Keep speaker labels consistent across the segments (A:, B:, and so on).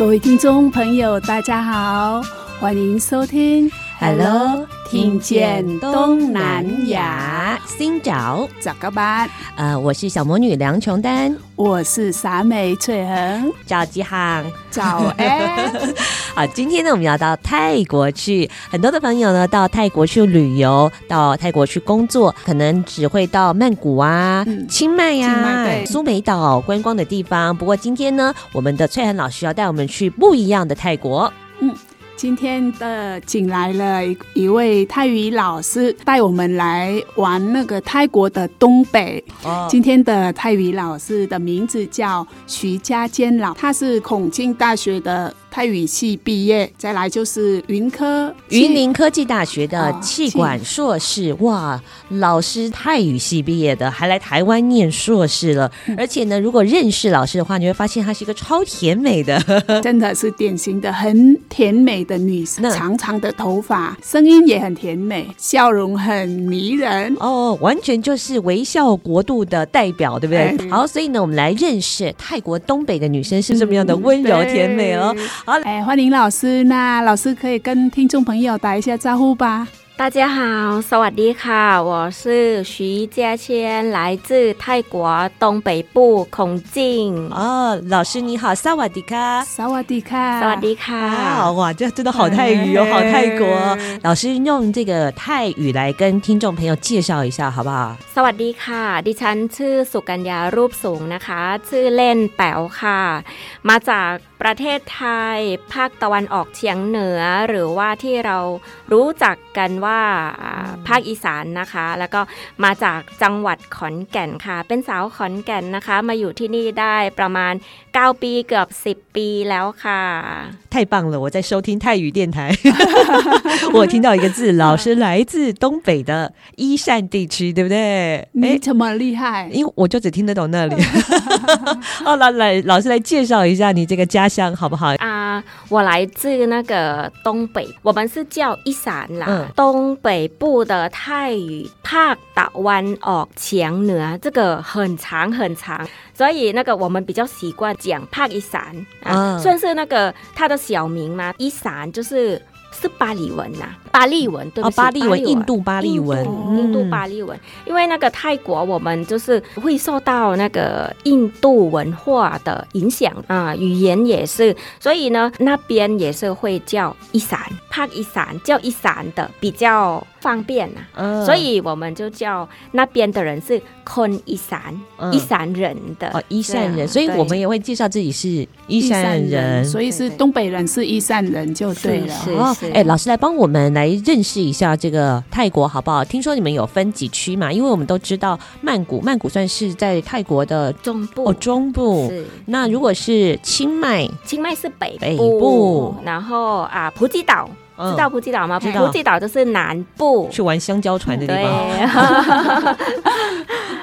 A: 各位听众朋友，大家好，欢迎收听。
B: Hello，
A: 听见东南亚，
B: 新找
A: 早个班。
B: 呃，我是小魔女梁琼丹，
A: 我是傻美翠恒，
B: 赵吉航，
A: 早安。
B: 好，今天呢，我们要到泰国去。很多的朋友呢，到泰国去旅游，到泰国去工作，可能只会到曼谷啊、嗯、清迈呀、啊、苏梅岛观光的地方。不过今天呢，我们的翠恒老师要带我们去不一样的泰国。
A: 嗯。今天的请来了一位泰语老师，带我们来玩那个泰国的东北。哦，今天的泰语老师的名字叫徐家坚老，他是孔庆大学的。泰语系毕业，再来就是云科
B: 云林科技大学的气管硕士。哦、哇，老师泰语系毕业的，还来台湾念硕士了。嗯、而且呢，如果认识老师的话，你会发现她是一个超甜美的，
A: 真的是典型的很甜美的女生，那长长的头发，声音也很甜美，笑容很迷人。
B: 哦，完全就是微笑国度的代表，对不对？嗯、好，所以呢，我们来认识泰国东北的女生是这么样的温柔甜美哦。嗯
A: 好，哎，欢迎老师。那老师可以跟听众朋友打一下招呼吧。
C: 大家好สวัสดีค่ะ我是徐佳谦来自泰国东北部孔敬
B: 哦老师你好สวัสดี
A: ค่ะสวั
C: สดีค่ะ
B: สวัสดีค่ะ哇这真的好泰语哦好泰国老师用这个泰语来跟听众朋友介绍一下好不好
C: สวัสดีค่ะ ดิฉันชื่อสุกัญญารูปสูงนะคะ ชื่อเล่นแป๋วค่ะ มาจากประเทศไทย ภาคตะวันออกเฉียงเหนือ หรือว่าที่เรารู้จักกันว่ภาคอีสานนะคะ แล้วก็มาจากจังหวัดขอนแก่นค่ะ เป็นสาวขอนแก่นนะคะ มาอยู่ที่นี่ได้ประมาณ9ปีเกือบ10ปีแล้วค่ะ
B: 太棒了！我在收听泰语电台，我听到一个字，老师来自东北的伊善地区，对不对？
A: 你怎么厉害？
B: 因为我就只听得懂那里。好，来来，老师来介绍一下你这个家乡好不好？
C: 啊， 我来自那个东北，我们是叫一山啦，嗯、东北部的泰语，帕达湾哦，强呢，这个很长很长，所以那个我们比较习惯讲帕一山啊，算是那个他的小名嘛，一山就是。是巴黎文呐，巴利文对不对？
B: 巴利文，印度巴利文，
C: 印度巴利文。因为那个泰国，我们就是会受到那个印度文化的影响啊，语言也是，所以呢，那边也是会叫伊善，帕伊善叫伊善的比较方便呐，所以我们就叫那边的人是坤伊善，伊善人的
B: 哦，伊善人，所以我们也会介绍自己是伊善人，
A: 所以是东北人是伊善人就对了。哦。
B: 哎，老师来帮我们来认识一下这个泰国好不好？听说你们有分几区嘛？因为我们都知道曼谷，曼谷算是在泰国的
C: 中部
B: 哦，中部。是。那如果是清迈，
C: 清迈是北
B: 北部，
C: 然后啊，普吉岛。知道普吉岛吗？普吉岛就是南部，
B: 去玩香蕉船的地方。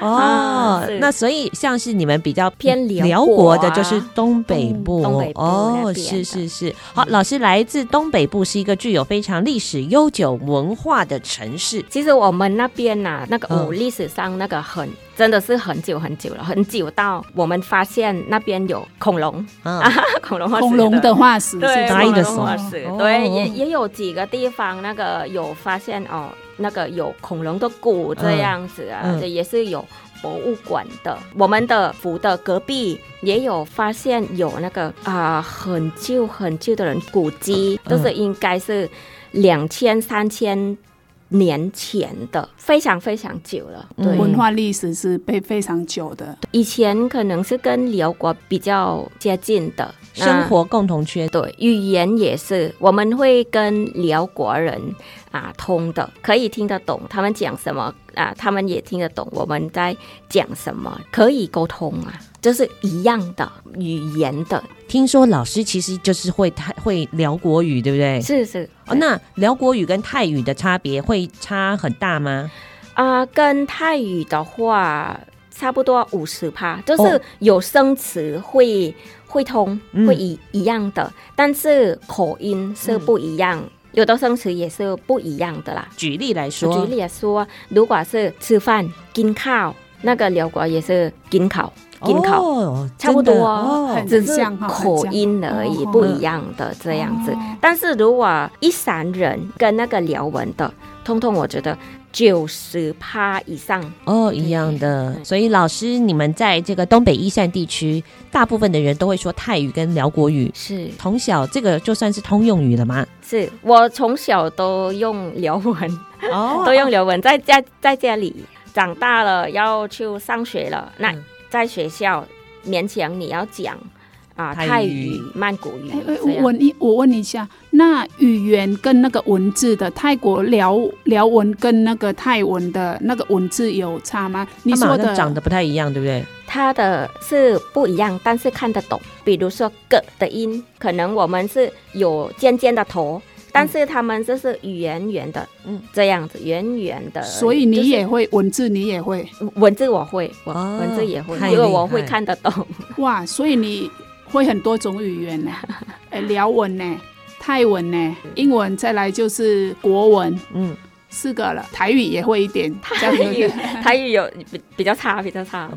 B: 哦，那所以像是你们比较
C: 偏
B: 辽国的，就是东北部。东北部哦，是是是。好，老师来自东北部，是一个具有非常历史悠久文化的城市。
C: 其实我们那边呐，那个古历史上那个很。真的是很久很久了，很久到我们发现那边有恐龙。啊，恐龙
A: 恐龙的化石，
C: 对，恐龙的化石，对，也也有几个地方那个有发现哦，那个有恐龙的骨这样子啊，也是有博物馆的。我们的府的隔壁也有发现有那个啊、呃、很旧很旧的人古迹，都是应该是两千三千年前的，非常非常久了。对，
A: 文化历史是被非常久的。
C: 以前可能是跟辽国比较接近的
B: 生活共同圈，
C: 对，语言也是，我们会跟辽国人啊通的，可以听得懂他们讲什么啊，他们也听得懂我们在讲什么，可以沟通啊，就是一样的语言的。
B: 听说老师其实就是会泰会聊国语，对不对？
C: 是是。
B: 哦，那聊国语跟泰语的差别会差很大吗？
C: 啊、呃，跟泰语的话差不多五十趴，就是有生词会、哦、会通，会一一样的，但是口音是不一样，嗯、有的生词也是不一样的啦。
B: 举例来说，
C: 举例来说，如果是吃饭金靠，那个辽国也是金靠。音考、哦、差不多，哦、只是口音而已，不一样的这样子。哦、但是如果一山人跟那个辽文的，通通我觉得九十趴以上
B: 哦，一样的。所以老师，你们在这个东北一山地区，大部分的人都会说泰语跟辽国语。
C: 是。
B: 从小这个就算是通用语了吗？
C: 是我从小都用辽文，哦，都用辽文，在家在家里长大了，要去上学了，那。嗯在学校勉强你要讲啊泰语、曼谷语。
A: 我问你，我问你一下，那语言跟那个文字的泰国辽辽文跟那个泰文的那个文字有差吗？你说的
B: 长得不太一样，对不对？
C: 它的是不一样，但是看得懂。比如说“个”的音，可能我们是有尖尖的头。但是他们就是圆圆的，嗯，这样子圆圆的。
A: 所以你也会文字，你也会
C: 文字，我会，我文字也会，因为我会看得懂。
A: 哇，所以你会很多种语言呢？哎，辽文呢，泰文呢，英文，再来就是国文，嗯。四个了，台语也会一点。
C: 台语，台语有比比较差，比较差。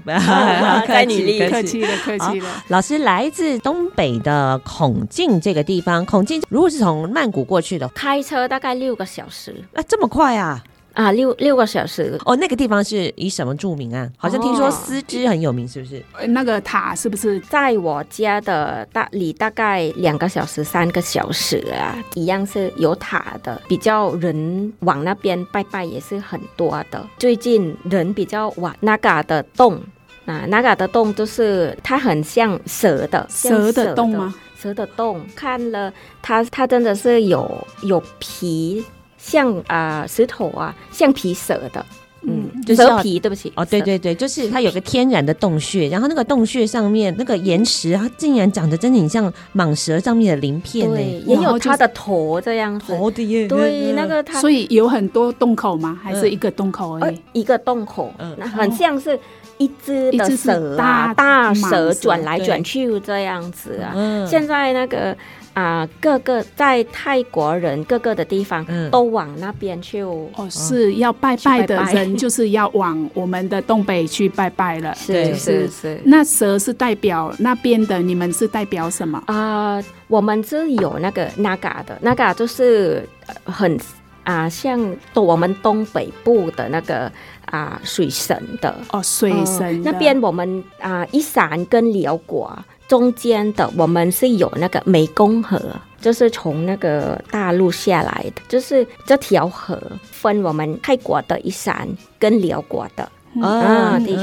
A: 再努力，客气了，客气了。
B: 老师来自东北的孔敬这个地方，孔敬如果是从曼谷过去的，
C: 开车大概六个小时。
B: 啊，这么快啊！
C: 啊，六六个小时
B: 哦。那个地方是以什么著名啊？好像听说丝织很有名，是不是？
A: 哦、那个塔是不是
C: 在我家的大里大概两个小时、三个小时啊？一样是有塔的，比较人往那边拜拜也是很多的。最近人比较往那嘎的洞啊，那嘎的洞就是它很像蛇的
A: 蛇的洞吗？
C: 蛇的洞，看了它，它真的是有有皮。像啊、呃、石头啊，橡皮蛇的，嗯，就是、蛇皮，对不起，
B: 哦，对对对，就是它有个天然的洞穴，然后那个洞穴上面那个岩石，它竟然长得真的很像蟒蛇上面的鳞片呢，
C: 也有它的头这样子，
B: 头的耶，
C: 对，那个它，
A: 所以有很多洞口吗？还是一个洞口而已？呃、
C: 一个洞口，嗯，很像是一只的蛇啊，大蛇转来转去这样子啊，嗯，现在那个。啊，各个在泰国人各个的地方都往那边去哦，
A: 是要拜拜的人就是要往我们的东北去拜拜了，
C: 是是是。
A: 那蛇是代表那边的，你们是代表什么
C: 啊？我们是有那个那嘎的，那嘎就是很啊，像我们东北部的那个啊水神的
A: 哦，水神
C: 那边我们啊一闪跟辽国。中间的我们是有那个湄公河，就是从那个大陆下来的，就是这条河分我们泰国的一山跟辽国的。啊地区，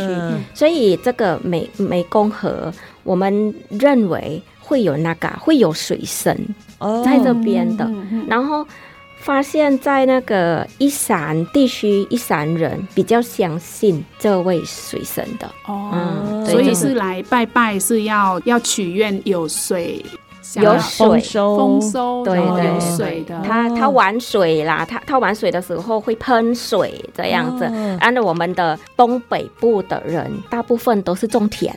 C: 所以这个湄湄公河，我们认为会有那个会有水神在这边的，然后。发现，在那个一山地区，一山人比较相信这位水神的
A: 哦，嗯、所以是来拜拜，是要要许愿有水，
C: 有水
A: 丰收，丰收，对对，有水的。
C: 他他玩水啦，他他玩水的时候会喷水这样子。按照、哦、我们的东北部的人，大部分都是种田。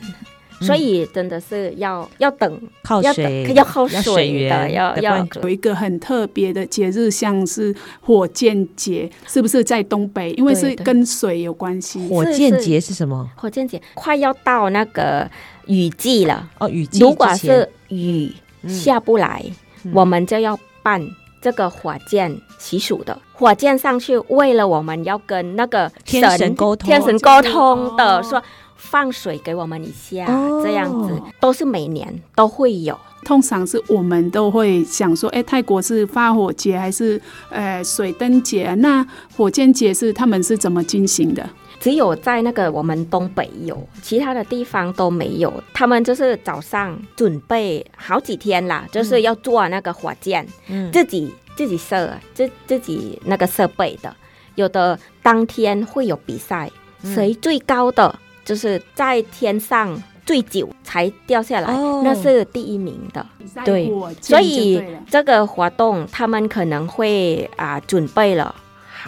C: 所以真的是要要等
B: 靠水，
C: 要靠水的，要要
A: 有一个很特别的节日，像是火箭节，是不是在东北？因为是跟水有关系。
B: 火箭节是什么？
C: 火箭节快要到那个雨季了
B: 哦，雨季。
C: 如果是雨下不来，我们就要办这个火箭习俗的。火箭上去，为了我们要跟那个
B: 天神沟通，
C: 天神沟通的，说放水给我们一下，这样子都是每年都会有。
A: 通常是我们都会想说，哎，泰国是发火节还是呃水灯节？那火箭节是他们是怎么进行的？
C: 只有在那个我们东北有，其他的地方都没有。他们就是早上准备好几天啦，就是要做那个火箭，嗯，自己自己设，自自己那个设备的。有的当天会有比赛，谁最高的就是在天上最久才掉下来，哦、那是第一名的。对，对，所以这个活动他们可能会啊准备了。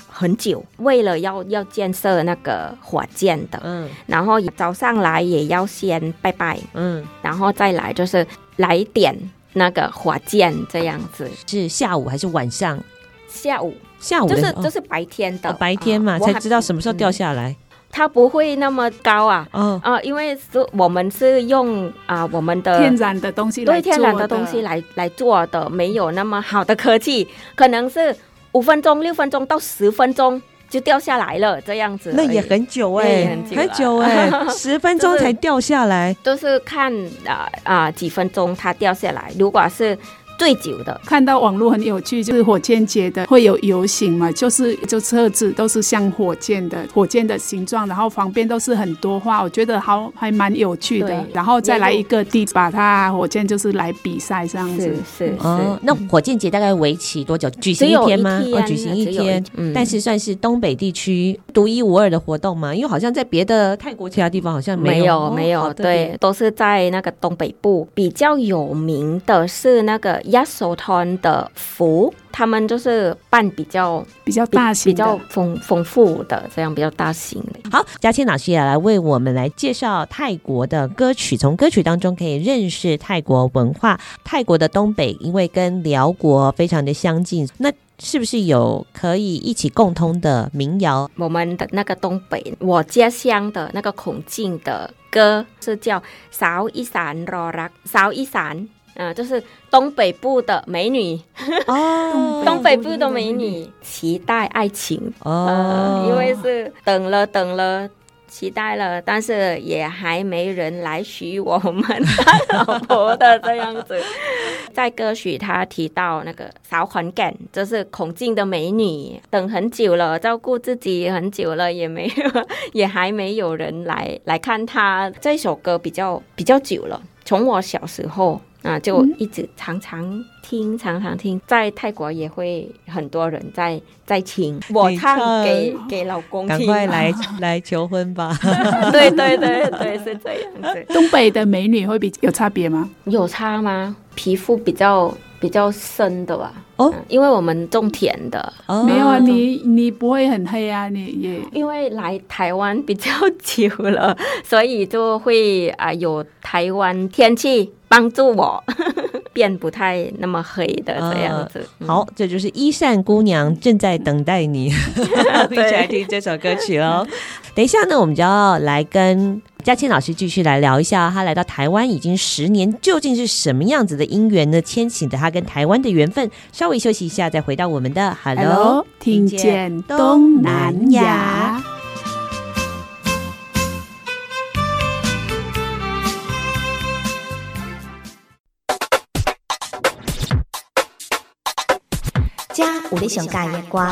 C: 很久，为了要要建设那个火箭的，嗯，然后早上来也要先拜拜，嗯，然后再来就是来点那个火箭这样子。
B: 是下午还是晚上？
C: 下午，
B: 下午
C: 就是就是白天的，
B: 哦、白天嘛，才知道什么时候掉下来。
C: 它不会那么高啊，啊、哦，因为是我们是用啊我们的
A: 天然的东西
C: 对天然的东西来来做的，没有那么好的科技，可能是。五分钟、六分钟到十分钟就掉下来了，这样子。
B: 那也很久哎、欸，很久哎、欸，十分钟才掉下来。
C: 都是看啊啊几分钟它掉下来，如果是。最久的，
A: 看到网络很有趣，就是火箭节的会有游行嘛，就是就车子都是像火箭的火箭的形状，然后旁边都是很多花，我觉得好还蛮有趣的。然后再来一个地，把它火箭就是来比赛这样子。
C: 是是，
B: 那火箭节大概为期多久？举行一天吗？哦，举行一天，嗯，但是算是东北地区独一无二的活动嘛，因为好像在别的泰国其他地方好像没有
C: 没有，没有对，都是在那个东北部比较有名的是那个。亚索团的服，他们就是办比较
A: 比较大型、
C: 比较丰丰富的这样比较大型的。
B: 好，佳倩老师也来为我们来介绍泰国的歌曲，从歌曲当中可以认识泰国文化。泰国的东北因为跟辽国非常的相近，那是不是有可以一起共通的民谣？
C: 我们的那个东北，我家乡的那个孔敬的歌是叫《扫一散罗拉》，扫一伞。嗯、呃，就是东北部的美女哦，东北部的美女期待爱情哦、呃，因为是等了等了，期待了，但是也还没人来娶我们当老婆的这样子。在歌曲他提到那个韶环感，就是孔敬的美女等很久了，照顾自己很久了，也没有，也还没有人来来看她。这首歌比较比较久了，从我小时候。啊，就一直常常听，常常听，在泰国也会很多人在在听我唱给给老公听，
B: 赶快来来求婚吧！
C: 对对对对，是这样子。
A: 东北的美女会比有差别吗？
C: 有差吗？皮肤比较比较深的吧？哦，因为我们种田的，
A: 哦、没有啊，你你不会很黑啊？你也
C: 因为来台湾比较久了，所以就会啊有台湾天气。帮助我 变不太那么黑的这样子。
B: 呃、好，这就是一善姑娘正在等待你，一起来听这首歌曲哦。等一下呢，我们就要来跟佳庆老师继续来聊一下，他来到台湾已经十年，究竟是什么样子的因缘呢？牵起的他跟台湾的缘分。稍微休息一下，再回到我们的 Hello，,
A: 听见东南亚。
D: 有你上喜欢的歌，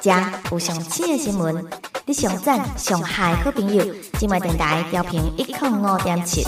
D: 这有上新的新闻，你上赞上嗨好朋友，今晚电台调频一点五点七。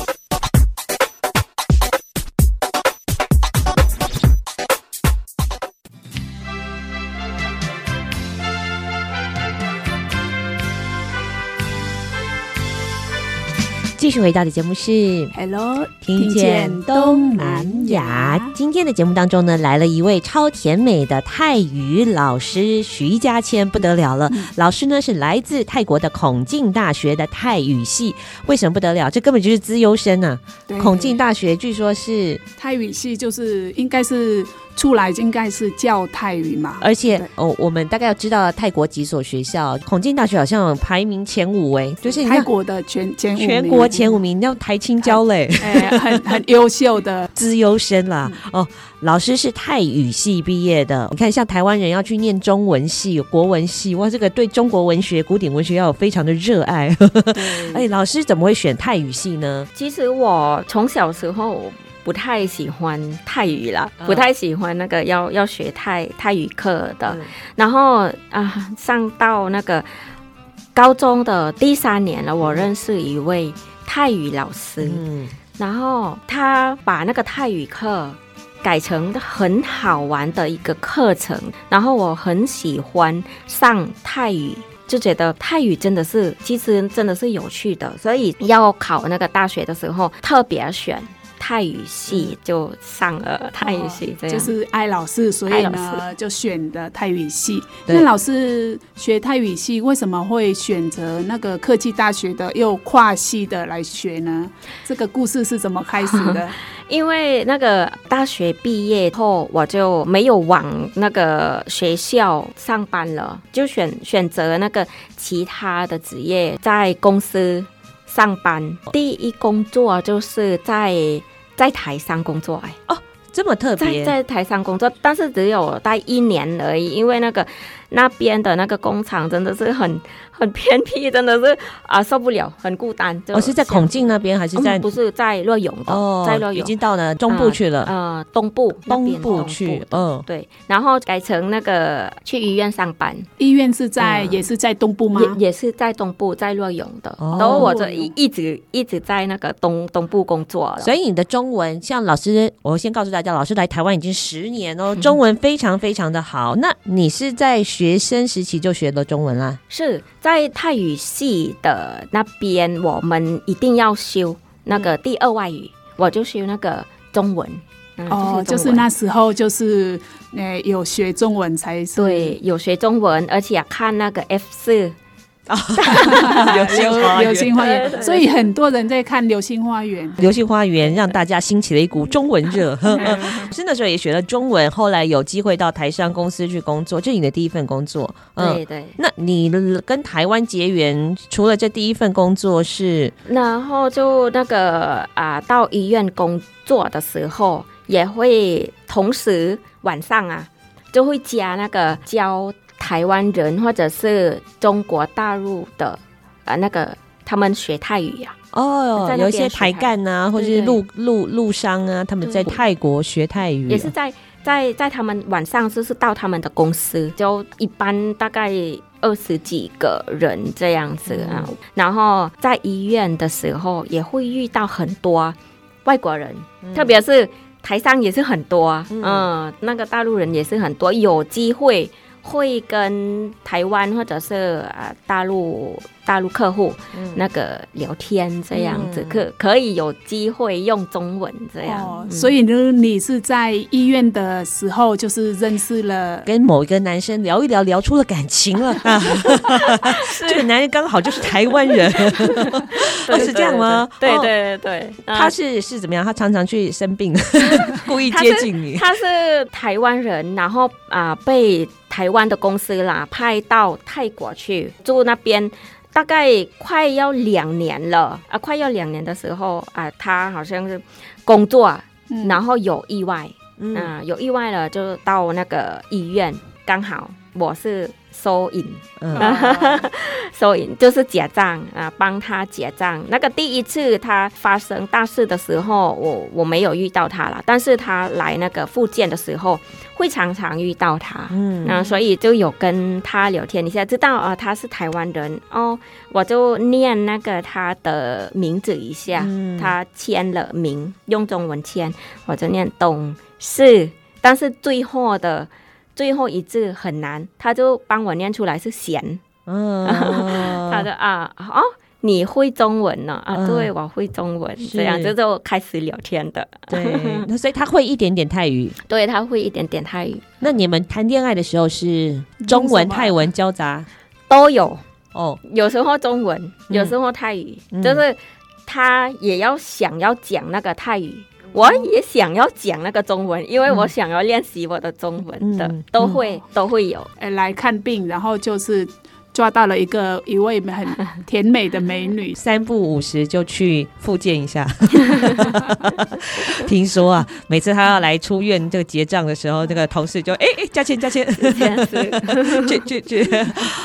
B: 继续回到的节目是
A: Hello，
B: 听见东南亚。今天的节目当中呢，来了一位超甜美的泰语老师徐佳谦，不得了了。嗯、老师呢是来自泰国的孔敬大学的泰语系，为什么不得了？这根本就是资优生啊！孔敬大学据说是
A: 泰语系，就是应该是出来应该是教泰语嘛。
B: 而且哦，我们大概要知道泰国几所学校，孔敬大学好像排名前五哎，就是
A: 泰国的全前
B: 全国前五名，要台青交嘞，
A: 哎，很 很优秀的
B: 资优生啦。哦，老师是泰语系毕业的，你看像台湾人要去念中文系、国文系，哇，这个对中国文学、古典文学要有非常的热爱。哎，老师怎么会选泰语系呢？
C: 其实我从小时候。不太喜欢泰语了，不太喜欢那个要要学泰泰语课的。嗯、然后啊，上到那个高中的第三年了，我认识一位泰语老师，嗯、然后他把那个泰语课改成很好玩的一个课程，然后我很喜欢上泰语，就觉得泰语真的是其实真的是有趣的，所以要考那个大学的时候特别选。泰语系就上了泰语系，这样、哦、
A: 就是爱老师，所以呢就选的泰语系。那老师学泰语系为什么会选择那个科技大学的又跨系的来学呢？这个故事是怎么开始的？
C: 因为那个大学毕业后，我就没有往那个学校上班了，就选选择那个其他的职业，在公司上班。第一工作就是在。在台商工作哎
B: 哦，这么特别，
C: 在在台商工作，但是只有待一年而已，因为那个那边的那个工厂真的是很。很偏僻，真的是啊，受不了，很孤单。
B: 我、哦、是在孔敬那边，还是在？
C: 嗯、不是在洛永的，哦、在洛永，
B: 已经到了中部去了。
C: 呃，东部，
B: 东部去，嗯，
C: 对。然后改成那个去医院上班。
A: 医院是在，嗯、也是在东部吗？
C: 也也是在东部，在洛永的。哦、然后我就一一直一直在那个东东部工作了。
B: 所以你的中文，像老师，我先告诉大家，老师来台湾已经十年哦，中文非常非常的好。嗯、那你是在学生时期就学了中文啦？
C: 是在泰语系的那边，我们一定要修那个第二外语，嗯、我就修那个中文。
A: 嗯、哦，就是那时候就是，呃，有学中文才是。
C: 对，有学中文，而且看那个 F 四。
A: 流星花园，流星花园，所以很多人在看《流星花园》。
B: 流星花园让大家兴起了一股中文热。是那时候也学了中文，后来有机会到台商公司去工作，这是你的第一份工作。
C: 嗯、对对。
B: 那你跟台湾结缘，除了这第一份工作是，
C: 然后就那个啊、呃，到医院工作的时候，也会同时晚上啊，就会加那个教。台湾人或者是中国大陆的，呃，那个他们学泰语呀、啊。
B: 哦，有一些台干啊，或者是陆陆陆商啊，他们在泰国学泰语、啊。
C: 也是在在在他们晚上就是到他们的公司，就一般大概二十几个人这样子啊。嗯、然后在医院的时候也会遇到很多外国人，嗯、特别是台商也是很多，嗯，嗯，那个大陆人也是很多，有机会。会跟台湾或者是啊大陆大陆客户那个聊天这样子，可、嗯、可以有机会用中文这样。哦
A: 嗯、所以呢，你是在医院的时候就是认识了
B: 跟某一个男生聊一聊，聊出了感情了。是这个男人刚好就是台湾人，是这样吗？
C: 对对对对，
B: 他是是怎么样？他常常去生病，故意接近你。
C: 他是，他是台湾人，然后啊、呃、被。台湾的公司啦，派到泰国去住那边，大概快要两年了啊！快要两年的时候啊，他好像是工作，嗯、然后有意外，嗯、啊，有意外了，就到那个医院，刚好我是。收银，嗯、收银就是结账啊，帮他结账。那个第一次他发生大事的时候，我我没有遇到他了，但是他来那个复健的时候，会常常遇到他，嗯，那，所以就有跟他聊天。你现在知道啊，他是台湾人哦，我就念那个他的名字一下，嗯、他签了名，用中文签，我就念董事，但是最后的。最后一字很难，他就帮我念出来是咸，嗯，他说啊，哦，你会中文呢？啊，对，我会中文，这样就就开始聊天的。
B: 对，那所以他会一点点泰语，
C: 对，他会一点点泰语。
B: 那你们谈恋爱的时候是中文泰文交杂？
C: 都有。哦，有时候中文，有时候泰语，就是他也要想要讲那个泰语。我也想要讲那个中文，因为我想要练习我的中文的，嗯、都会都会有。
A: 来看病，然后就是。抓到了一个一位很甜美的美女，
B: 三不五十就去复健一下。听说啊，每次他要来出院这个结账的时候，这个同事就哎哎加钱加钱，就就就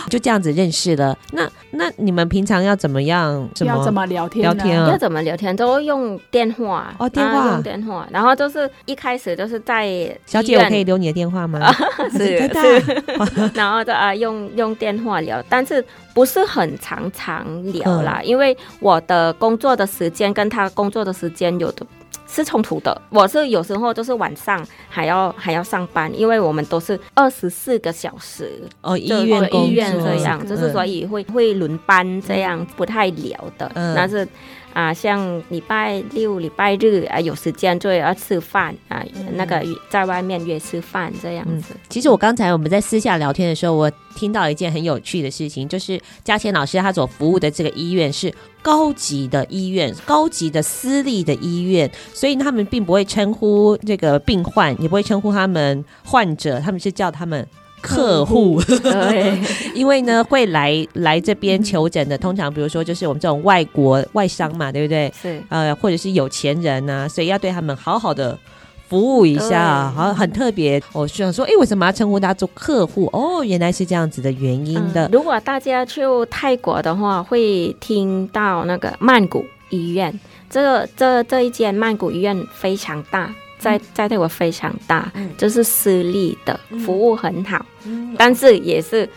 B: 就这样子认识了。那那你们平常要怎么样？怎么
A: 要怎么聊天？
B: 聊天啊？
C: 要怎么聊天？都用电话
B: 哦，电话
C: 用电话。然后就是一开始就是在
B: 小姐，我可以留你的电话吗？
C: 是 是。然后就啊用用电话聊。但是不是很常常聊啦，嗯、因为我的工作的时间跟他工作的时间有的是冲突的。我是有时候就是晚上还要还要上班，因为我们都是二十四个小时
B: 哦，医院
C: 医院这样，嗯、就是所以会会轮班这样，不太聊的。嗯、但是。啊，像礼拜六、礼拜日啊，有时间就要吃饭啊，嗯、那个在外面约吃饭这样子。
B: 嗯、其实我刚才我们在私下聊天的时候，我听到一件很有趣的事情，就是嘉千老师他所服务的这个医院是高级的医院，高级的私立的医院，所以他们并不会称呼这个病患，也不会称呼他们患者，他们是叫他们。客户，对，因为呢会来来这边求诊的，通常比如说就是我们这种外国外商嘛，对不对？
C: 是，
B: 呃，或者是有钱人呐、啊，所以要对他们好好的服务一下，好很特别。我想说，哎，为什么要称呼他做客户？哦，原来是这样子的原因的。
C: 嗯、如果大家去泰国的话，会听到那个曼谷医院，这个这这一间曼谷医院非常大。在在泰国非常大，嗯、就是私立的，服务很好，嗯、但是也是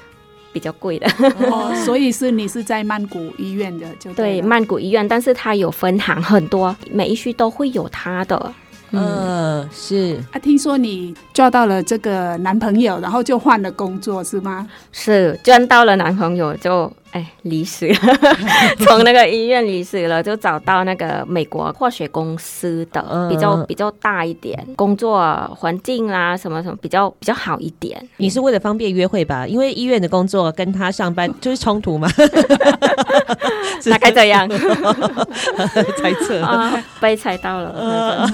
C: 比较贵的。
A: 哦，所以是你是在曼谷医院的，就对，
C: 对曼谷医院，但是它有分行很多，每一区都会有它的。
B: 嗯，呃、是。
A: 啊，听说你交到了这个男朋友，然后就换了工作，是吗？
C: 是，交到了男朋友就哎离职了，从那个医院离职了，就找到那个美国化学公司的，比较比较大一点，工作环境啦什么什么比较比较好一点。
B: 你是为了方便约会吧？因为医院的工作跟他上班就是冲突嘛，
C: 大概这样
B: 猜测啊，
C: 被猜到了。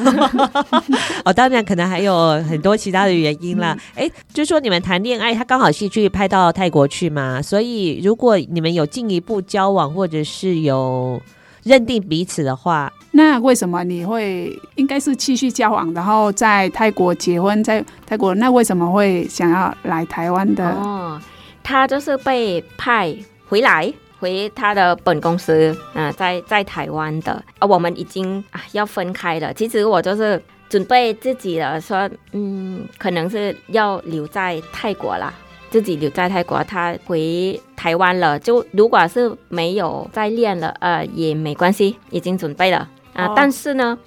B: 哦，当然可能还有很多其他的原因啦。哎、嗯，就是说你们谈恋爱，他刚好是去拍到泰国去嘛，所以如果你们有进一步交往，或者是有认定彼此的话，
A: 那为什么你会应该是继续交往，然后在泰国结婚，在泰国，那为什么会想要来台湾的？
C: 哦，他就是被派回来。回他的本公司，嗯、呃，在在台湾的，啊，我们已经啊要分开了。其实我就是准备自己了，说，嗯，可能是要留在泰国啦，自己留在泰国。他回台湾了，就如果是没有再练了，呃，也没关系，已经准备了啊。呃哦、但是呢，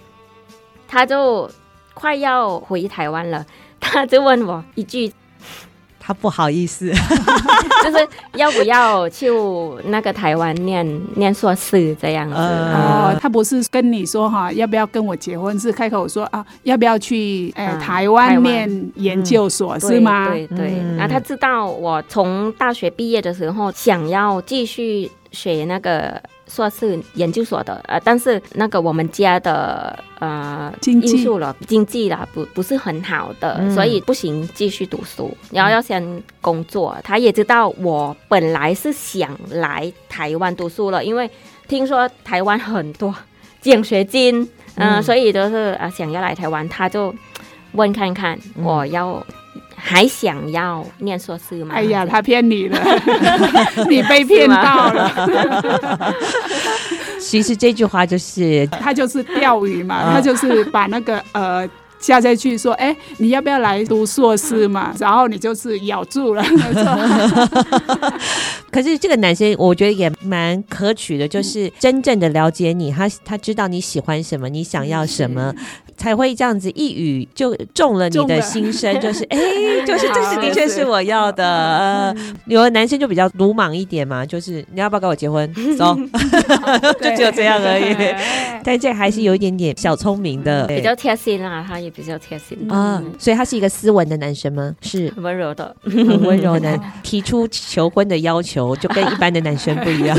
C: 他就快要回台湾了，他就问我一句。
B: 他不好意思，
C: 就是要不要去那个台湾念念硕士这样子？
A: 哦，他不是跟你说哈，要不要跟我结婚？是开口说啊，要不要去呃台湾念研究所是吗？
C: 对对，那他知道我从大学毕业的时候想要继续学那个。硕士研究所的，呃，但是那个我们家的呃经济因素了，经济啦不不是很好的，嗯、所以不行继续读书，然后要先工作。嗯、他也知道我本来是想来台湾读书了，因为听说台湾很多奖学金，嗯、呃，所以就是呃想要来台湾，他就问看看我要。嗯还想要念硕士吗？
A: 哎呀，他骗你了，你被骗到了。
B: 其实这句话就是
A: 他就是钓鱼嘛，他就是把那个呃加在去说，哎，你要不要来读硕士嘛？然后你就是咬住了。
B: 可是这个男生我觉得也蛮可取的，就是真正的了解你，他他知道你喜欢什么，你想要什么。才会这样子一语就中了你的心声，就是哎，就是这是的确是我要的。有的男生就比较鲁莽一点嘛，就是你要不要跟我结婚？走，就只有这样而已。但这还是有一点点小聪明的，
C: 比较贴心啊，他也比较贴心
B: 啊。所以他是一个斯文的男生吗？是
C: 温柔的，
B: 很温柔的，提出求婚的要求，就跟一般的男生不一样。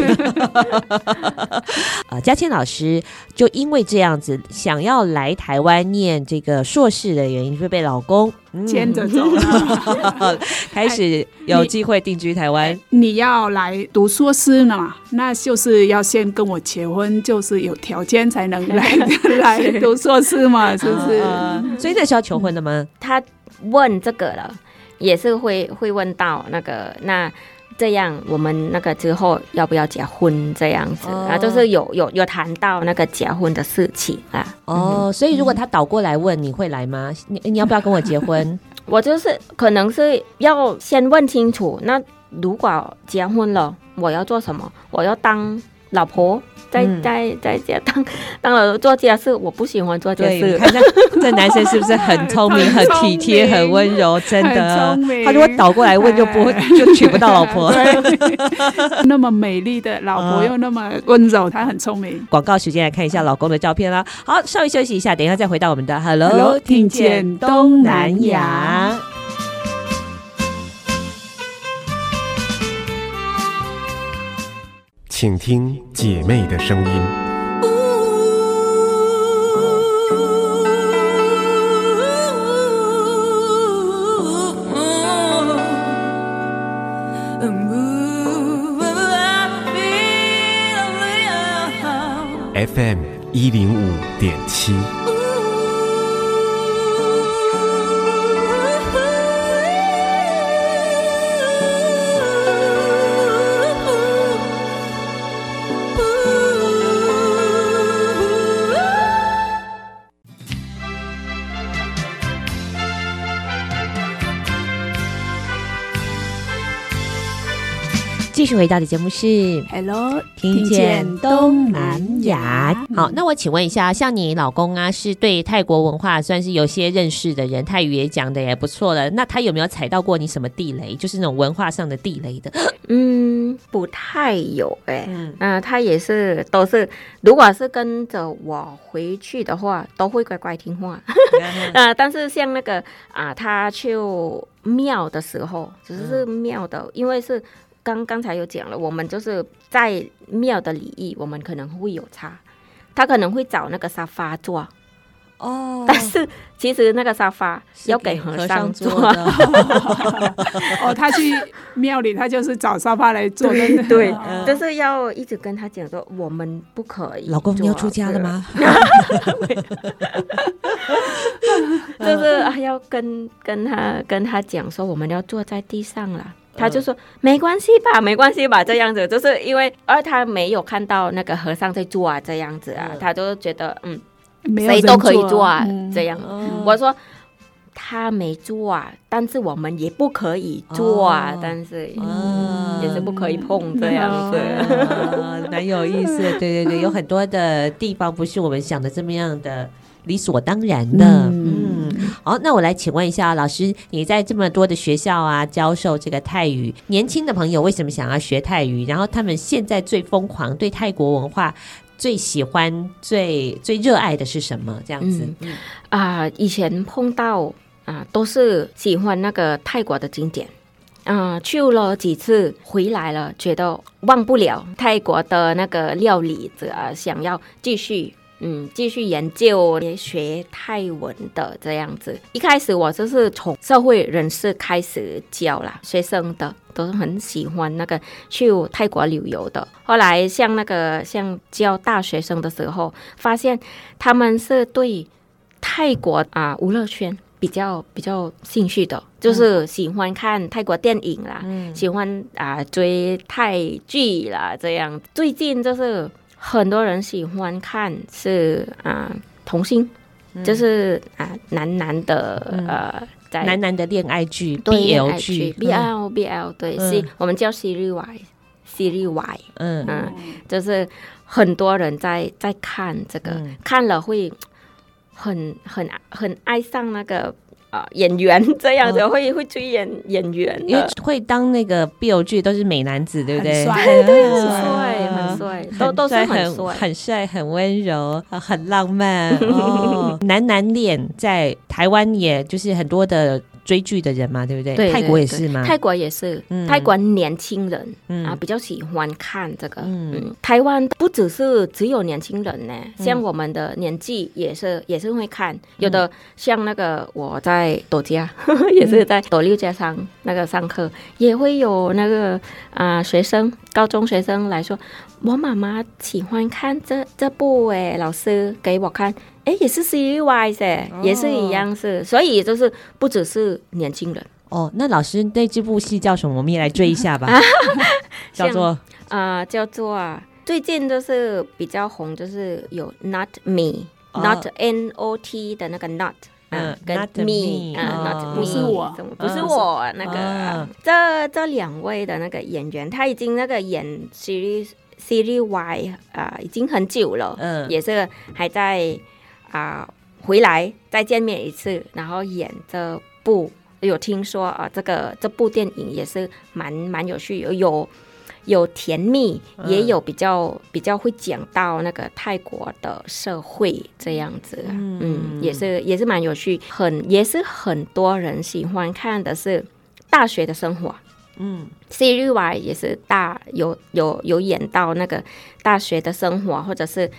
B: 啊，嘉倩老师就因为这样子，想要来台湾念这个硕士的原因，就被老公
A: 牵着走了，
B: 开始有机会定居台湾。
A: 你，你要来读硕士呢嘛？那就是要先跟我结婚，就是有条件才能来 来读硕士嘛，是不是？
B: 啊、所以这是要求婚的吗？
C: 他问这个了，也是会会问到那个那。这样，我们那个之后要不要结婚？这样子、哦、啊，就是有有有谈到那个结婚的事情啊。
B: 哦，嗯、所以如果他倒过来问，你会来吗？你你要不要跟我结婚？
C: 我就是可能是要先问清楚。那如果结婚了，我要做什么？我要当老婆。在在在家当 当了做家事，我不喜欢做家
B: 看这这男生是不是很聪明、很体贴、很温柔？真的，他如果倒过来问，就不会就娶不到老婆。
A: 那么美丽的老婆又那么温柔，他很聪明。
B: 广告时间来看一下老公的照片啦。好，稍微休息一下，等一下再回到我们的 Hello，听见东南亚。
E: 请听姐妹的声音。FM 一零五点七。
B: 续回到的节目是
A: Hello，
B: 听见东南亚。好，那我请问一下，像你老公啊，是对泰国文化算是有些认识的人，泰语也讲的也不错了。那他有没有踩到过你什么地雷？就是那种文化上的地雷的？
C: 嗯，不太有哎、欸。嗯，呃，他也是都是，如果是跟着我回去的话，都会乖乖听话。呃，但是像那个啊、呃，他去庙的时候，只是庙的，嗯、因为是。刚刚才有讲了，我们就是在庙的礼仪，我们可能会有差。他可能会找那个沙发坐，哦，但是其实那个沙发要给和尚坐的。
A: 哦，他去庙里，他就是找沙发来坐。
C: 对，就是要一直跟他讲说，我们不可以。
B: 老公，你要出家了吗？
C: 就是啊，要跟跟他跟他讲说，我们要坐在地上了。他就说没关系吧，没关系吧，这样子，就是因为，而他没有看到那个和尚在做啊，这样子啊，他就觉得嗯，谁都可以做啊，这样。我说他没做啊，但是我们也不可以做啊，但是也是不可以碰这样子，
B: 蛮有意思。对对对，有很多的地方不是我们想的这么样的。理所当然的，嗯，好，那我来请问一下老师，你在这么多的学校啊教授这个泰语，年轻的朋友为什么想要学泰语？然后他们现在最疯狂，对泰国文化最喜欢、最最热爱的是什么？这样子，
C: 啊、以前碰到啊、都是喜欢那个泰国的景点，嗯、去了几次回来了，觉得忘不了泰国的那个料理，呃，想要继续。嗯，继续研究学泰文的这样子。一开始我就是从社会人士开始教啦，学生的都是很喜欢那个去泰国旅游的。后来像那个像教大学生的时候，发现他们是对泰国啊娱乐圈比较比较兴趣的，就是喜欢看泰国电影啦，嗯、喜欢啊追泰剧啦这样。最近就是。很多人喜欢看是啊、呃、同性，嗯、就是啊、呃、男男的、嗯、呃在
B: 男男的恋爱剧 BL 剧
C: BL BL 对，嗯、是我们叫 Series Y Series Y 嗯。嗯，就是很多人在在看这个，嗯、看了会很很很爱上那个。啊，演员这样子会会追演演员，
B: 因为会当那个 BL 剧都是美男子，对不对？
C: 很帅，对，很帅，很帅，都都是很帅，
B: 很帅，很温柔，很浪漫哦。男男恋在台湾，也就是很多的追剧的人嘛，对不对？
C: 对，
B: 泰国也是吗？
C: 泰国也是，嗯泰国年轻人啊比较喜欢看这个。嗯，台湾不只是只有年轻人呢，像我们的年纪也是也是会看，有的像那个我在朵家，也是在朵六家上那个上课，也会有那个啊学生高中学生来说。我妈妈喜欢看这这部诶，老师给我看，诶，也是 series 诶，也是一样是，所以就是不只是年轻人
B: 哦。那老师那这部戏叫什么？我们也来追一下吧。叫做
C: 啊、呃，叫做啊，最近就是比较红，就是有 Not Me，Not、哦、N O T 的那个 Not。嗯，跟 me，嗯，not
A: 不是我，
C: 不是我那个，这这两位的那个演员，他已经那个演 series series Y 啊，已经很久了，嗯，也是还在啊回来再见面一次，然后演这部，有听说啊，这个这部电影也是蛮蛮有趣，有有。有甜蜜，也有比较、嗯、比较会讲到那个泰国的社会这样子，嗯，嗯，也是也是蛮有趣，很也是很多人喜欢看的是大学的生活，嗯，series Y 也是大有有有演到那个大学的生活，或者是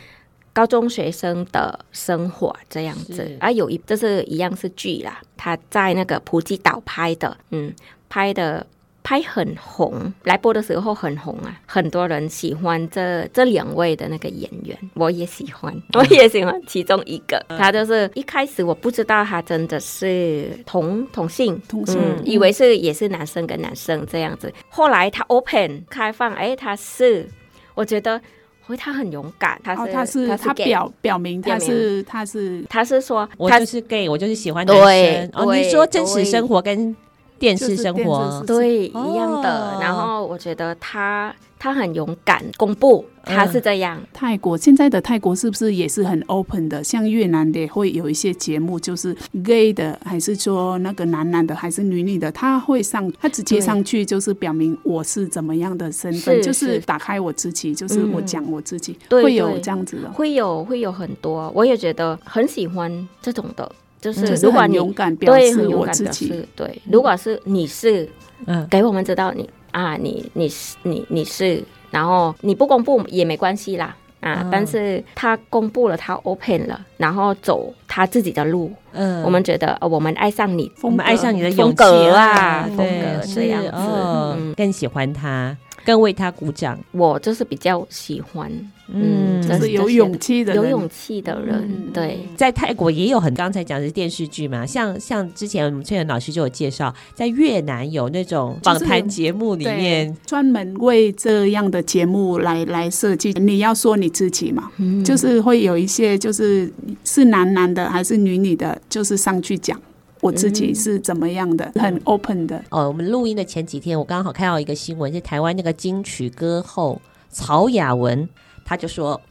C: 高中学生的生活这样子，啊，有一这是一样是剧啦，他在那个普吉岛拍的，嗯，拍的。拍很红，来播的时候很红啊，很多人喜欢这这两位的那个演员，我也喜欢，我也喜欢其中一个。他就是一开始我不知道他真的是同同性，同性，嗯，以为是也是男生跟男生这样子。后来他 open 开放，哎，他是，我觉得，哦，他很勇敢，他是，哦，他是，他，表表明他是他是他是说，
B: 我就是 gay，我就是喜欢男生。哦，你说真实生活跟。电视生活
C: 对一样的，然后我觉得他他很勇敢，公布他是这样。
A: 泰国现在的泰国是不是也是很 open 的？像越南的会有一些节目，就是 gay 的，还是说那个男男的，还是女女的，他会上，他直接上去就是表明我是怎么样的身份，就是打开我自己，就是我讲我自己，会有这样子的，
C: 会有会有很多，我也觉得很喜欢这种的。就是如果你
A: 勇敢表示我自己，
C: 对，如果是你是，嗯，给我们知道你啊，你你是你你是，然后你不公布也没关系啦，啊，但是他公布了，他 open 了，然后走他自己的路，嗯，我们觉得我们爱上你，
B: 我们爱上你的风格啊，风格这样子，嗯，更喜欢他。更为他鼓掌，
C: 我就是比较喜欢，
A: 嗯，就是有勇气的，
C: 有勇气的人。对，
B: 在泰国也有很刚才讲的是电视剧嘛，像像之前我们翠莲老师就有介绍，在越南有那种访谈节目里面，
A: 专门为这样的节目来来设计。你要说你自己嘛，就是会有一些就是是男男的还是女女的，就是上去讲。我自己是怎么样的，嗯、很 open 的。
B: 哦，我们录音的前几天，我刚好看到一个新闻，是台湾那个金曲歌后曹雅雯，她就说：“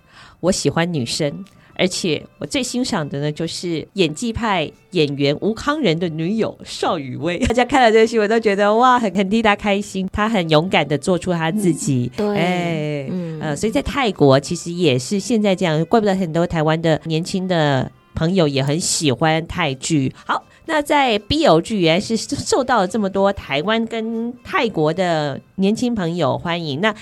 B: 我喜欢女生，而且我最欣赏的呢，就是演技派演员吴康仁的女友邵雨薇。”大家看了这个新闻都觉得哇，很很替她开心，她很勇敢的做出她自己。
C: 嗯、对，
B: 哎，嗯呃，所以在泰国其实也是现在这样，怪不得很多台湾的年轻的朋友也很喜欢泰剧。好。那在 BL 剧原来是受到了这么多台湾跟泰国的年轻朋友欢迎。那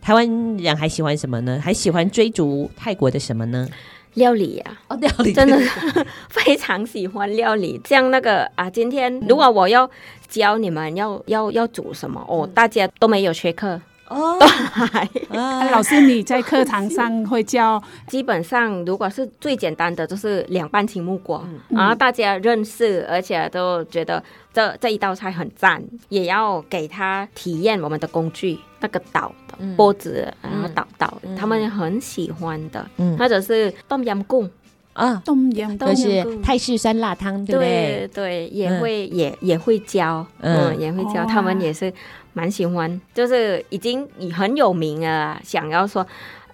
B: 台湾人还喜欢什么呢？还喜欢追逐泰国的什么呢？
C: 料理呀、啊，
B: 哦，料理
C: 真的 非常喜欢料理。像那个啊，今天如果我要教你们要要要煮什么哦，大家都没有缺课。哦，
A: 老师，你在课堂上会教？
C: 基本上，如果是最简单的，就是凉拌青木瓜，然后大家认识，而且都觉得这这一道菜很赞，也要给他体验我们的工具，那个刀的锅子，然后捣捣，他们很喜欢的。或者是冬阴功
B: 啊，
A: 冬阴功
B: 就是泰式酸辣汤，对不对？
C: 对，也会也也会教，嗯，也会教，他们也是。蛮喜欢，就是已经很有名啊。想要说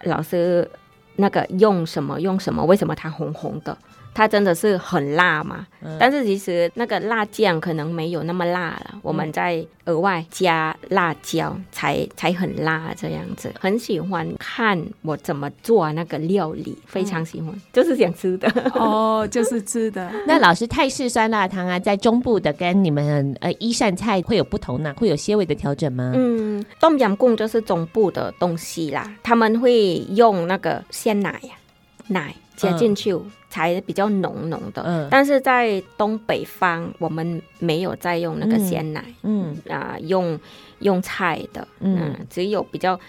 C: 老师那个用什么用什么，为什么它红红的？它真的是很辣嘛，嗯、但是其实那个辣酱可能没有那么辣了，嗯、我们在额外加辣椒才才很辣这样子。很喜欢看我怎么做那个料理，非常喜欢，嗯、就是想吃的
A: 哦，就是吃的。
B: 那老师泰式酸辣汤啊，在中部的跟你们呃一膳菜会有不同呢？会有些微的调整吗？
C: 嗯，东阳贡就是中部的东西啦，他们会用那个鲜奶呀，奶加进去。嗯才比较浓浓的，嗯，但是在东北方，我们没有再用那个鲜奶，嗯，嗯啊，用用菜的，嗯，嗯，只有比较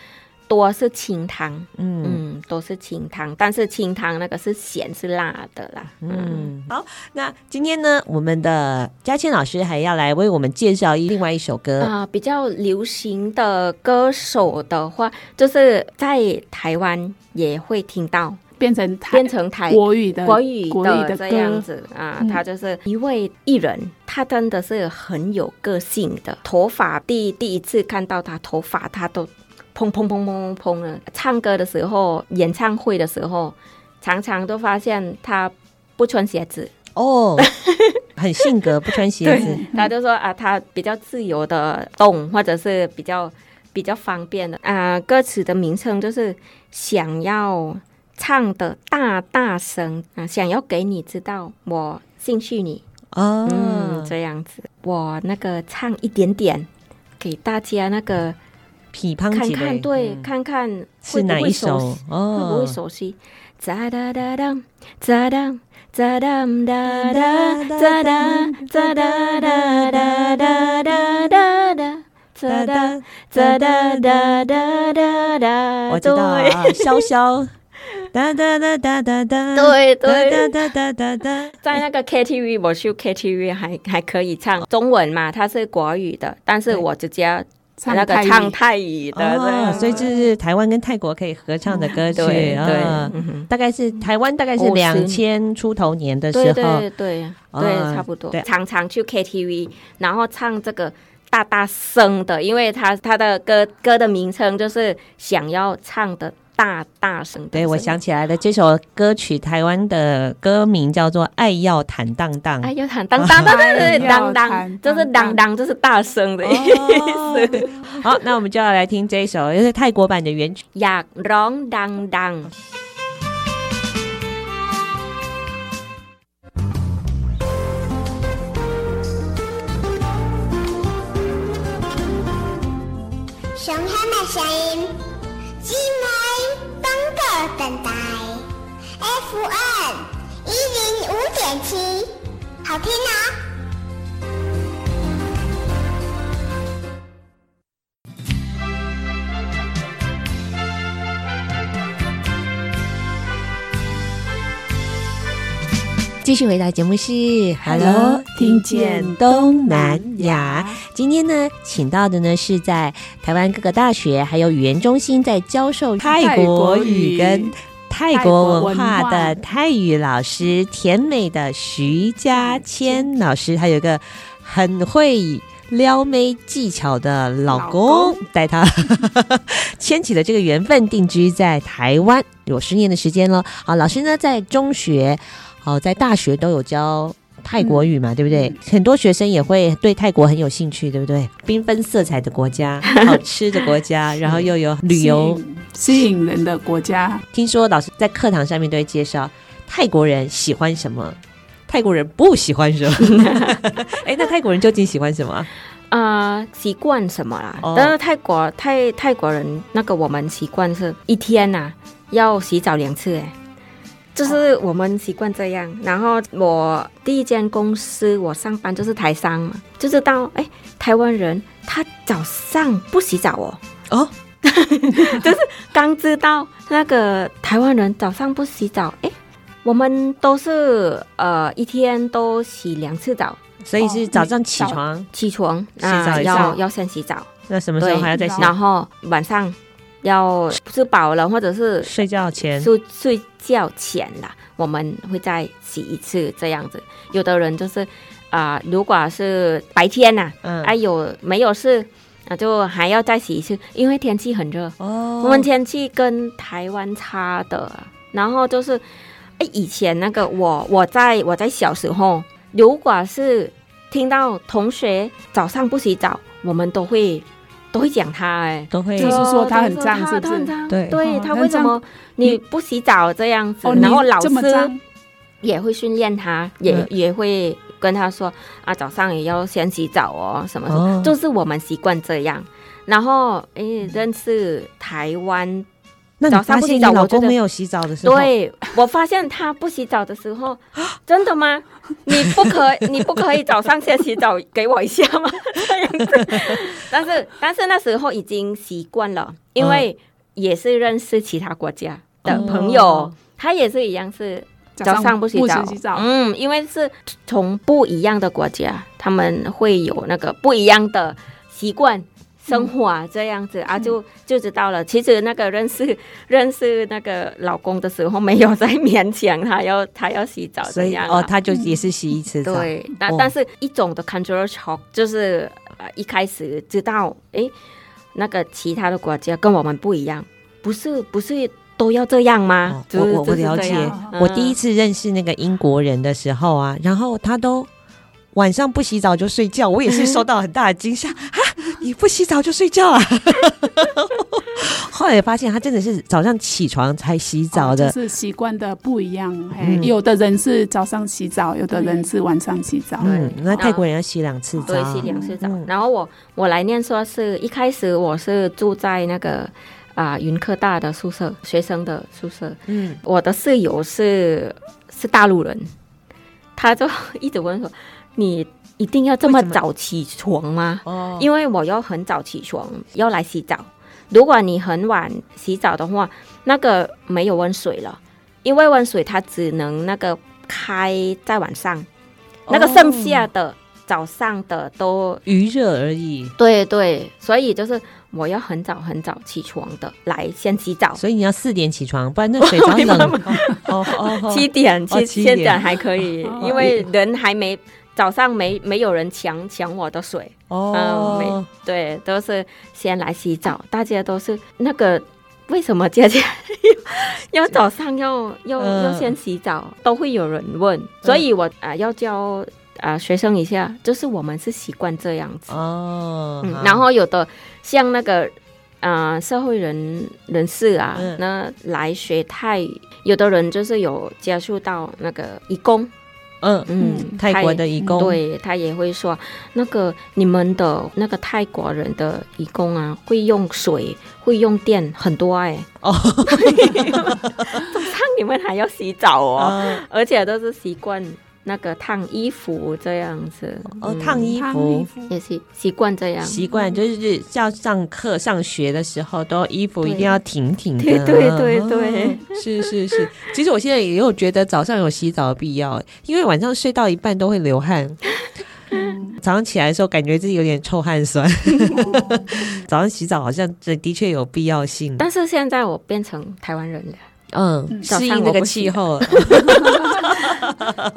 C: 多是清汤，嗯，嗯，都是清汤，但是清汤那个是咸是辣的啦，嗯，
B: 嗯，好，那今天呢，我们的嘉倩老师还要来为我们介绍另外一首歌。
C: 啊，比较流行的歌手的话，就是在台湾也会听到。
A: 变成
C: 变成台
A: 国语的
C: 国语的这样子啊，他就是一位艺人，他真的是很有个性的。头发第第一次看到他头发，他都砰砰砰砰砰的。唱歌的时候，演唱会的时候，常常都发现他不穿鞋子
B: 哦，很性格不穿鞋子。
C: 他就说啊，他比较自由的动，或者是比较比较方便的啊。歌词的名称就是想要。唱的大大声啊，想要给你知道我兴趣你哦，嗯，这样子，我那个唱一点点，给大家那个
B: 批判
C: 看看，对，嗯、看看会不会熟悉，是哪一首？哦、会不会熟悉？咋哒哒哒，咋哒咋哒哒哒，咋哒咋哒哒哒哒哒哒哒，咋哒咋哒哒哒哒哒，
B: 我知道啊，潇潇。哒哒哒哒哒哒，
C: 对对，哒哒哒哒哒，在那个 KTV，我去 KTV 还还可以唱中文嘛，它是国语的，但是我直接那个唱泰语。的，
B: 所以这是台湾跟泰国可以合唱的歌曲，对，大概是台湾大概是两千出头年的时候，
C: 对对对，差不多，常常去 KTV，然后唱这个大大声的，因为他他的歌歌的名称就是想要唱的。大大声，
B: 对，我想起来了，这首歌曲台湾的歌名叫做《爱要坦荡荡》，
C: 爱要坦荡荡，对对对，荡荡，就是荡荡，就是大声的意思。
B: 好，那我们就要来听这一首，也是泰国版的原曲，《
C: อยากร้องดังดัง》。
F: 熊他的声音， FM 一零五点七，好听吗？
B: 继续回到节目是 Hello，听见东南亚。今天呢，请到的呢是在台湾各个大学还有语言中心在教授泰国语跟泰国文化的泰语老师，甜美的徐佳谦老师，他有一个很会撩妹技巧的老公，带他 牵起了这个缘分，定居在台湾有十年的时间了。好，老师呢在中学。好，在大学都有教泰国语嘛，嗯、对不对？很多学生也会对泰国很有兴趣，对不对？缤纷色彩的国家，好吃的国家，然后又有旅游
A: 吸引人的国家。
B: 听说老师在课堂上面都会介绍泰国人喜欢什么，泰国人不喜欢什么。哎，那泰国人究竟喜欢什么？
C: 啊、呃，习惯什么啦？哦、但是泰国泰泰国人那个我们习惯是一天呐、啊、要洗澡两次，哎。就是我们习惯这样，然后我第一间公司我上班就是台商嘛，就知道哎，台湾人他早上不洗澡哦，哦，就是刚知道那个台湾人早上不洗澡，哎，我们都是呃一天都洗两次澡，
B: 所以是早上起床、哦、
C: 起床洗澡要要先洗澡，
B: 那什么时候还要再洗？
C: 然后晚上。要吃饱了，或者是
B: 睡觉前
C: 睡睡觉前啦，我们会再洗一次这样子。有的人就是啊、呃，如果是白天呐、啊，嗯，哎、啊、有没有事，那就还要再洗一次，因为天气很热。哦，我们天气跟台湾差的，然后就是哎，以前那个我我在我在小时候，如果是听到同学早上不洗澡，我们都会都会讲他，哎，
A: 都会就是说他很脏，是不是？
C: 对，对他为什么你不洗澡这样子？然后老师也会训练他，也也会跟他说啊，早上也要先洗澡哦，什么什么，就是我们习惯这样。然后诶，认识台湾。
B: 那早上不洗澡，老公没有洗澡的时候，
C: 对，我发现他不洗澡的时候，真的吗？你不可，你不可以早上先洗澡给我一下吗？这样子，但是但是那时候已经习惯了，因为也是认识其他国家的朋友，哦、他也是一样是早上不洗澡，
A: 洗澡，
C: 嗯，因为是从不一样的国家，他们会有那个不一样的习惯。生活啊，这样子啊，就就知道了。其实那个认识 认识那个老公的时候，没有在勉强他要 他要洗澡这样，
B: 哦，他就也是洗一次澡。
C: 对，但但是一种的 culture shock 就是呃一开始知道，哎，那个其他的国家跟我们不一样，不是不是都要这样吗？
B: 我我我了解，我第一次认识那个英国人的时候啊，然后他都。晚上不洗澡就睡觉，我也是受到很大的惊吓啊！你不洗澡就睡觉啊？后来发现他真的是早上起床才洗澡的，
A: 哦、就是习惯的不一样。嗯、有的人是早上洗澡，有的人是晚上洗澡。
B: 嗯，那泰国人要洗两次澡，
C: 对，洗两次澡。嗯、然后我我来念说是一开始我是住在那个啊云、呃、科大的宿舍，学生的宿舍。嗯，我的室友是是大陆人，他就 一直问说。你一定要这么早起床吗？哦，因为我要很早起床，要来洗澡。如果你很晚洗澡的话，那个没有温水了，因为温水它只能那个开在晚上，哦、那个剩下的早上的都
B: 余热而已。
C: 对对，所以就是我要很早很早起床的来先洗澡。
B: 所以你要四点起床，不然那水早冷。哦哦，
C: 七点七七点还可以，哦、因为人还没。早上没没有人抢抢我的水。哦，嗯，没对，都是先来洗澡，大家都是那个为什么姐姐要早上要要要先洗澡，都会有人问，所以我啊、呃、要教啊、呃、学生一下，就是我们是习惯这样子。哦、嗯，然后有的像那个啊、呃、社会人人士啊，嗯、那来学泰语，有的人就是有接触到那个义工。
B: 嗯嗯，泰国的义工，
C: 对他也会说，那个你们的那个泰国人的义工啊，会用水，会用电很多哎、欸。哦，早上你们还要洗澡哦，嗯、而且都是习惯。那个烫衣服这样子
B: 哦，烫衣服
C: 也是习惯这样，
B: 习惯就是要上课上学的时候，都衣服一定要挺挺的。
C: 对对对对，
B: 是是是。其实我现在也有觉得早上有洗澡的必要，因为晚上睡到一半都会流汗，早上起来的时候感觉自己有点臭汗酸。早上洗澡好像这的确有必要性。
C: 但是现在我变成台湾人了。
B: 嗯，适应那个 气候，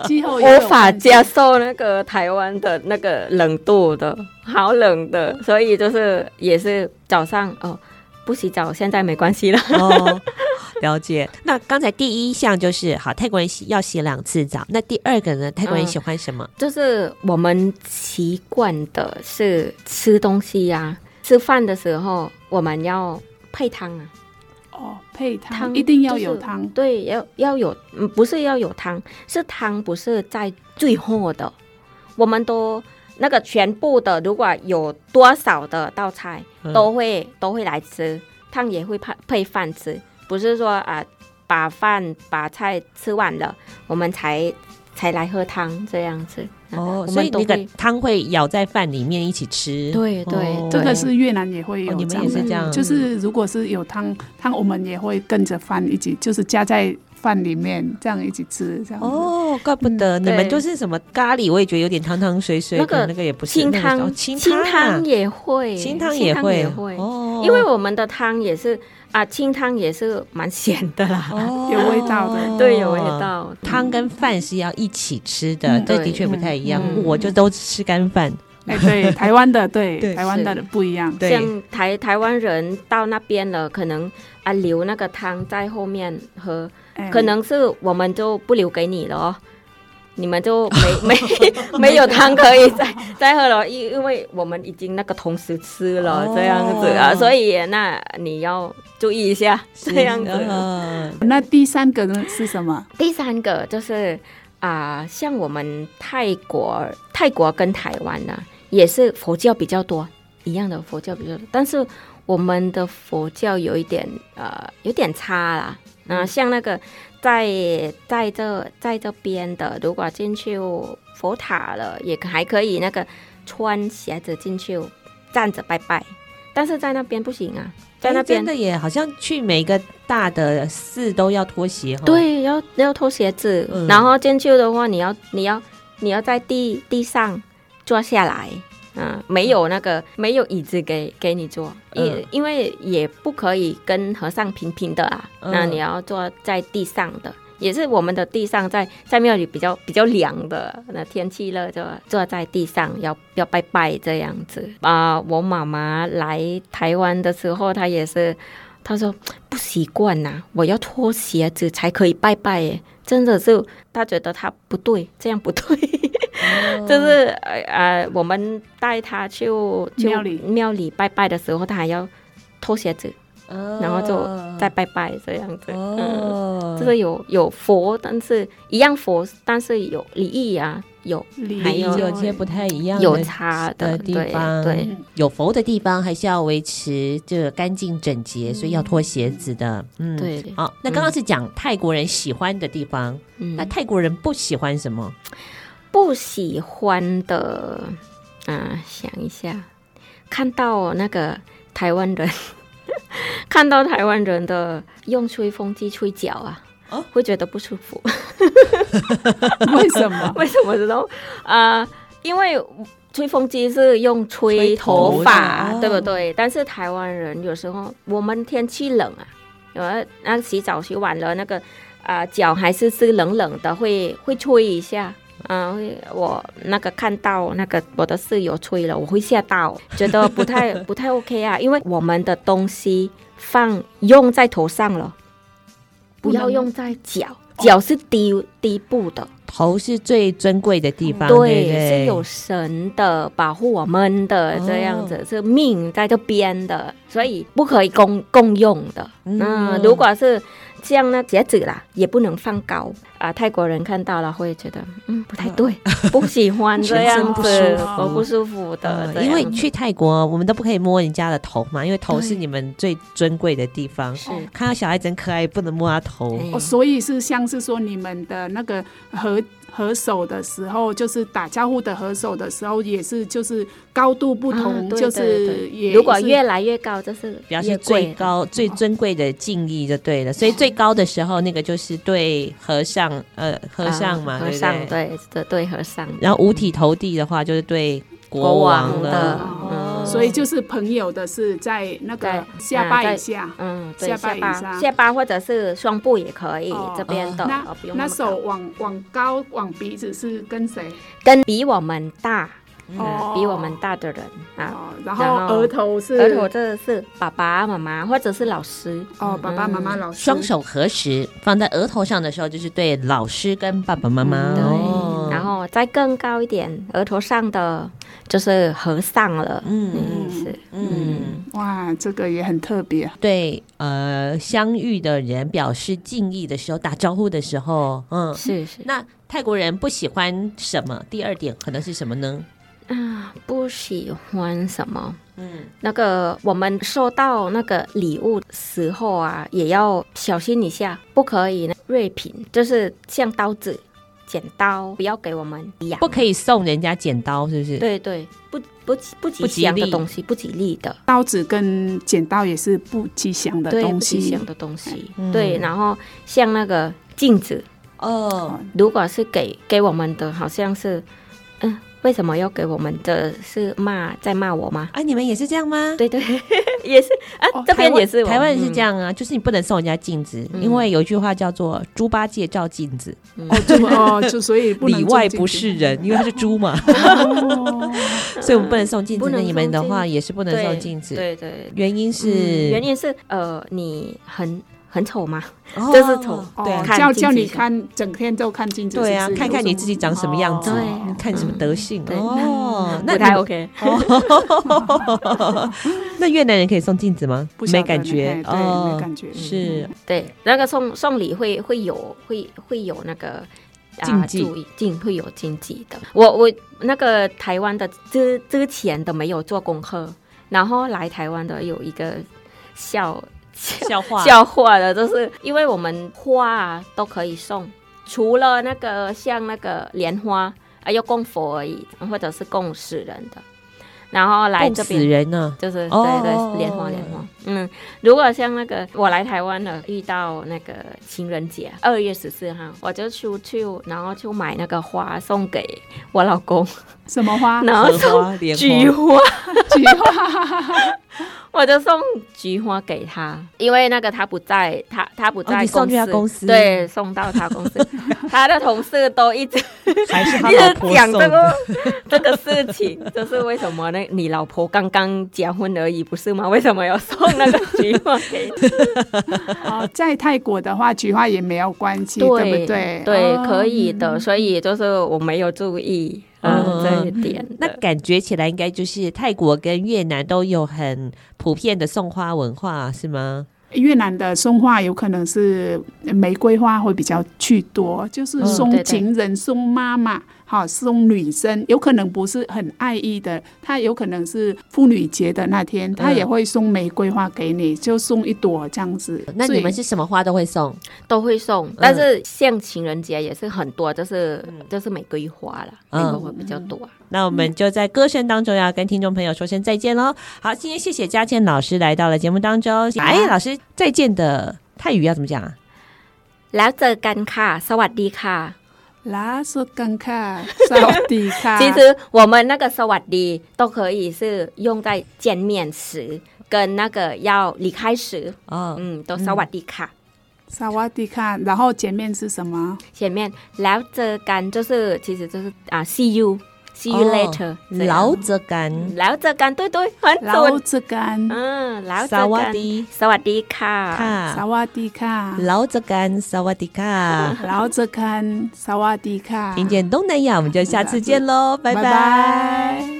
A: 气候
C: 无法接受那个台湾的那个冷度的，好冷的，所以就是也是早上哦，不洗澡，现在没关系了。哦，
B: 了解。那刚才第一项就是好，泰国人洗要洗两次澡。那第二个呢？泰国人喜欢什么？
C: 嗯，就是我们习惯的是吃东西呀，吃饭的时候我们要配汤啊。
A: 哦，配汤一定要有汤，就是，
C: 对，要要有，嗯，不是要有汤，是汤不是在最后的，我们都那个全部的，如果有多少的道菜，都会、嗯、都会来吃，汤也会配配饭吃，不是说啊、呃，把饭把菜吃完了，我们才才来喝汤这样子。
B: 哦，所以那个汤会舀在饭里面一起吃。
C: 对对，
A: 这个是越南也会有，
B: 你们也是这样。
A: 就是如果是有汤汤，我们也会跟着饭一起，就是加在饭里面这样一起吃。这样
B: 哦，怪不得你们就是什么咖喱，我也觉得有点汤汤水水。那个那个也不是
C: 清汤，清汤也会，
B: 清汤也会
C: 哦，因为我们的汤也是。啊，清汤也是蛮咸的啦，
A: 哦、有味道的，
C: 对，有味道。
B: 汤跟饭是要一起吃的，嗯、这的确不太一样。嗯、我就都吃干饭。
A: 哎，对，台湾的对，台湾的不一样。
C: 像台台湾人到那边了，可能啊留那个汤在后面喝，可能是我们就不留给你了哦。你们就没 没没有汤可以再 再喝了，因因为我们已经那个同时吃了这样子啊，所以那你要注意一下这样子。
A: 那第三个呢是什么？
C: 第三个就是啊，像我们泰国，泰国跟台湾呢也是佛教比较多，一样的佛教比较多，但是我们的佛教有一点呃有点差啦。啊，像那个。在在这在这边的，如果进去佛塔了，也还可以那个穿鞋子进去站着拜拜，但是在那边不行啊，在那边
B: 真的也好像去每个大的寺都要脱鞋，
C: 对，要要脱鞋子，嗯、然后进去的话，你要你要你要在地地上坐下来。嗯，没有那个没有椅子给给你坐，因、嗯、因为也不可以跟和尚平平的啊，嗯、那你要坐在地上的，也是我们的地上在在庙里比较比较凉的，那天气热就坐在地上要要拜拜这样子啊、呃。我妈妈来台湾的时候，她也是，她说不习惯呐、啊，我要脱鞋子才可以拜拜耶，真的是她觉得她不对，这样不对。就是呃呃，我们带她去庙里庙里拜拜的时候，她还要脱鞋子，然后就再拜拜这样子。嗯，就是有有佛，但是一样佛，但是有礼仪啊，有
B: 还有有些不太一样的
C: 有差的地方。对，
B: 有佛的地方还是要维持这个干净整洁，所以要脱鞋子的。嗯，对。好，那刚刚是讲泰国人喜欢的地方，那泰国人不喜欢什么？
C: 不喜欢的，啊，想一下，看到那个台湾人，看到台湾人的用吹风机吹脚啊，哦，会觉得不舒服。
A: 为什么？
C: 为什么知道？啊，因为吹风机是用吹头发，头对不对？但是台湾人有时候我们天气冷啊，有那洗澡洗完了，那个啊脚还是是冷冷的，会会吹一下。嗯，我那个看到那个我的室友吹了，我会吓到，觉得不太 不太 OK 啊，因为我们的东西放用在头上了，不要用在脚，脚是低低部的，
B: 头是最珍贵的地方，
C: 对，对？对是有神的保护我们的这样子，哦、是命在这边的，所以不可以共共用的。嗯，嗯，如果是。像那鞋子啦，也不能放高啊！泰国人看到了会觉得，嗯，不太对，不喜欢这样子，我不舒服的。
B: 因为去泰国，我们都不可以摸人家的头嘛，因为头是你们最尊贵的地方。是看到小孩真可爱，不能摸他头。
A: 哦，所以是像是说你们的那个和。合手的时候，就是打招呼的合手的时候，也是就是高度不同，就是也
C: 如果越来越高，就是
B: 表示最高最尊贵的敬意就对了。所以最高的时候，那个就是对和尚，呃，和尚嘛，
C: 和尚对对对和尚。
B: 然后五体投地的话，就是对国王的。
A: 所以就是朋友的是在那个下巴以下，
C: 嗯，下巴以下，下巴或者是胸部也可以，这边的。
A: 那那手往往高往鼻子是跟谁？
C: 跟比我们大，比我们大的人啊。
A: 然后额头是
C: 额头，这是爸爸妈妈或者是老师。
A: 哦，爸爸妈妈老师。
B: 双手合十放在额头上的时候，就是对老师跟爸爸妈妈。
C: 对，然后再更高一点，额头上的。就是合上了，嗯，是，
A: 嗯，哇，这个也很特别。
B: 对，呃，相遇的人表示敬意的时候，打招呼的时候，嗯，
C: 是是。
B: 那泰国人不喜欢什么？第二点可能是什么呢？
C: 啊，不喜欢什么？嗯，那个我们收到那个礼物时候啊，也要小心一下，不可以锐品，就是像刀子。剪刀不要给我们养，
B: 不可以送人家剪刀，是不是？
C: 对对，不不不吉祥的东西，不吉利的。
A: 刀子跟剪刀也是不吉祥的东西，不吉
C: 祥的东西。对，然后像那个镜子，哦，如果是给给我们的，好像是，嗯，为什么要给我们的是骂在骂我吗？
B: 啊，你们也是这样吗？
C: 对对，也是啊，哦、这边也是
B: 台湾也是这样啊，就是你不能送人家镜子，嗯、因为有一句话叫做“猪八戒照镜子”，
A: 嗯、哦，就所以
B: 里外不是人，因为他是猪嘛，哦、所以我们不能送镜子。那你们的话也是不能送镜子，
C: 对对，对，
B: 原因是、
C: 嗯、原因是呃，你很。很丑吗？就是丑，对，
A: 叫叫你看，整天都看镜子，
B: 对啊，看看你自己长什么样子，看什么德性。哦，
C: 那太 OK。
B: 那越南人可以送镜子吗？没感觉。
A: 哦，没感觉。
B: 是，
C: 对，那个送送礼会会有会会有那个
B: 禁忌，
C: 禁会有禁忌的。我我那个台湾的之之前都没有做功课，然后来台湾的有一个笑。
B: 笑话
C: 笑话的，就是因为我们花啊都可以送，除了那个像那个莲花啊要供佛而已，或者是供死人的。然后来这边
B: 死人呢，
C: 就是对对莲花莲花。嗯，如果像那个我来台湾了，遇到那个情人节二月十四号，我就出去，然后就买那个花送给我老公。
A: 什么花？
C: 然后送菊花，菊花。我就送菊花给他，因为那个他不在，他他不在公司，
B: 哦、公司
C: 对，送到他公司，他的同事都一直
B: 还是他老婆送的
C: 一直讲这个这个事情，就是为什么呢？你老婆刚刚结婚而已，不是吗？为什么要送那个菊花给
A: 他？哦，在泰国的话，菊花也没有关系，对，对不对？
C: 对，可以的，所以就是我没有注意。嗯，这一点，
B: 那感觉起来应该就是泰国跟越南都有很普遍的送花文化，是吗？
A: 越南的送花有可能是玫瑰花会比较去多，就是送情人、送妈妈。好，送女生有可能不是很爱意的，他有可能是妇女节的那天，他也会送玫瑰花给你，就送一朵这样子。
B: 那你们是什么花都会送？
C: 都会送，但是像情人节也是很多，就是就是玫瑰花了，玫瑰花比较多。
B: 那我们就在歌声当中要跟听众朋友说声再见喽。好，今天谢谢佳倩老师来到了节目当中。哎，老师再见的泰语要怎么讲啊？
C: แล้วเจอกันค่ะสวัสดีค่ะ ะ。
A: 拉索干卡，萨瓦迪卡。
C: 其实我们那个萨瓦迪都可以是用在见面时，跟那个要离开时。哦，嗯，都萨瓦迪卡，
A: 萨瓦迪卡。然后前面是什么？
C: 前面แล้วเจอกัน就是，其实就是啊，see you。 See you later，、哦、老泽干，老泽干，对对，很
A: 准，老泽干，
C: 嗯，老泽干，สวัสดี，สวัสดีค่ะ，
A: สวัสดีค่ะ，
B: 老泽干，สวัสดีค่ะ，
A: 老泽干，สวัสดีค่ะ，
B: 听见东南亚，我们就下次见喽，拜拜。拜拜。